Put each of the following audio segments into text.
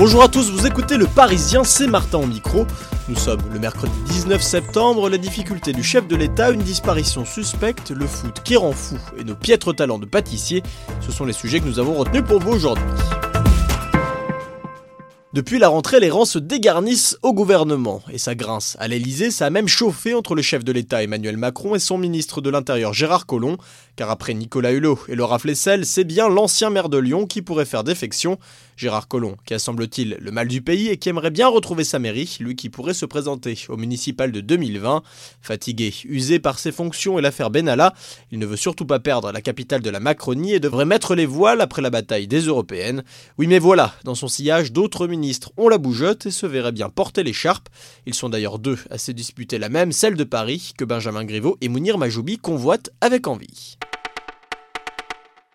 Bonjour à tous, vous écoutez Le Parisien, c'est Martin au micro. Nous sommes le mercredi 19 septembre, la difficulté du chef de l'État, une disparition suspecte, le foot qui rend fou et nos piètres talents de pâtissier, ce sont les sujets que nous avons retenus pour vous aujourd'hui. Depuis la rentrée, les rangs se dégarnissent au gouvernement et ça grince. À l'Elysée, ça a même chauffé entre le chef de l'État Emmanuel Macron et son ministre de l'Intérieur Gérard Collomb, car après Nicolas Hulot et Laura Flessel, c'est bien l'ancien maire de Lyon qui pourrait faire défection. Gérard Collomb, qui a semble-t-il le mal du pays et qui aimerait bien retrouver sa mairie, lui qui pourrait se présenter au municipal de 2020. Fatigué, usé par ses fonctions et l'affaire Benalla, il ne veut surtout pas perdre la capitale de la Macronie et devrait mettre les voiles après la bataille des européennes. Oui mais voilà, dans son sillage, d'autres ministres ont la bougeotte et se verraient bien porter l'écharpe. Ils sont d'ailleurs deux à se disputer la même, celle de Paris, que Benjamin Griveaux et Mounir Majoubi convoitent avec envie.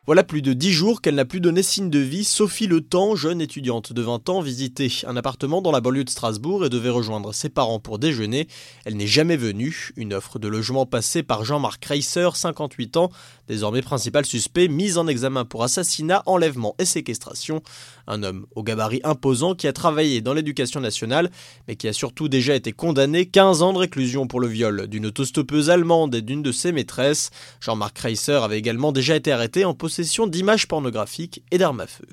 Voilà plus de dix jours qu'elle n'a plus donné signe de vie. Sophie Le Temps, jeune étudiante de 20 ans, visitait un appartement dans la banlieue de Strasbourg et devait rejoindre ses parents pour déjeuner. Elle n'est jamais venue. Une offre de logement passée par Jean-Marc Reisser, 58 ans, désormais principal suspect, mis en examen pour assassinat, enlèvement et séquestration. Un homme au gabarit imposant qui a travaillé dans l'éducation nationale, mais qui a surtout déjà été condamné 15 ans de réclusion pour le viol d'une autostoppeuse allemande et d'une de ses maîtresses. Jean-Marc Reisser avait également déjà été arrêté en possession d'images pornographiques et d'armes à feu.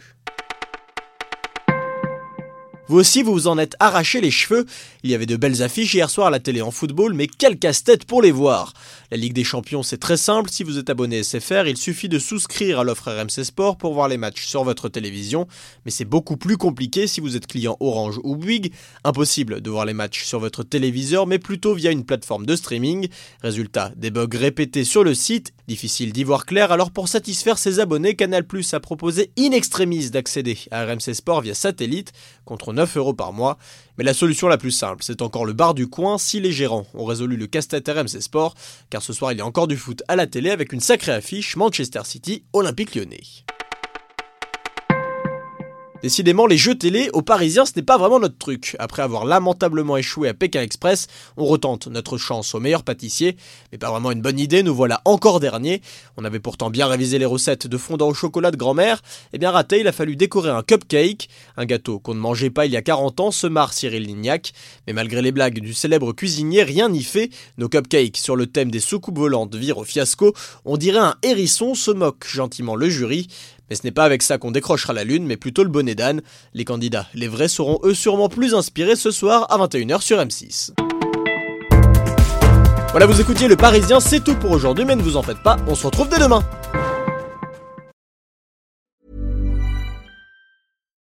Vous aussi, vous vous en êtes arraché les cheveux. Il y avait de belles affiches hier soir à la télé en football, mais quel casse-tête pour les voir. La Ligue des Champions, c'est très simple. Si vous êtes abonné SFR, il suffit de souscrire à l'offre RMC Sport pour voir les matchs sur votre télévision. Mais c'est beaucoup plus compliqué si vous êtes client Orange ou Bouygues. Impossible de voir les matchs sur votre téléviseur, mais plutôt via une plateforme de streaming. Résultat, des bugs répétés sur le site. Difficile d'y voir clair, alors pour satisfaire ses abonnés, Canal Plus a proposé in extremis d'accéder à RMC Sport via satellite contre 9 euros par mois. Mais la solution la plus simple, c'est encore le bar du coin si les gérants ont résolu le casse-tête RMC Sport, car ce soir il y a encore du foot à la télé avec une sacrée affiche Manchester City Olympique Lyonnais. Décidément, les jeux télé aux Parisiens, ce n'est pas vraiment notre truc. Après avoir lamentablement échoué à Pékin Express, on retente notre chance au meilleur pâtissier, mais pas vraiment une bonne idée, nous voilà encore dernier. On avait pourtant bien révisé les recettes de fondant au chocolat de grand-mère, et eh bien raté, il a fallu décorer un cupcake, un gâteau qu'on ne mangeait pas il y a 40 ans, se marre Cyril Lignac. Mais malgré les blagues du célèbre cuisinier, rien n'y fait. Nos cupcakes sur le thème des soucoupes volantes virent au fiasco. On dirait un hérisson, se moque gentiment le jury. Mais ce n'est pas avec ça qu'on décrochera la lune, mais plutôt le bonnet d'âne. Les candidats, les vrais, seront eux sûrement plus inspirés ce soir à 21h sur M6. Voilà, vous écoutiez Le Parisien, c'est tout pour aujourd'hui, mais ne vous en faites pas, on se retrouve dès demain.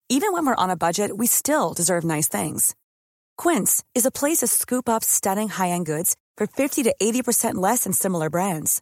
Even when we're on a budget, we still deserve nice things. Quince is a place to scoop up stunning high-end goods for 50 to 80% less than similar brands.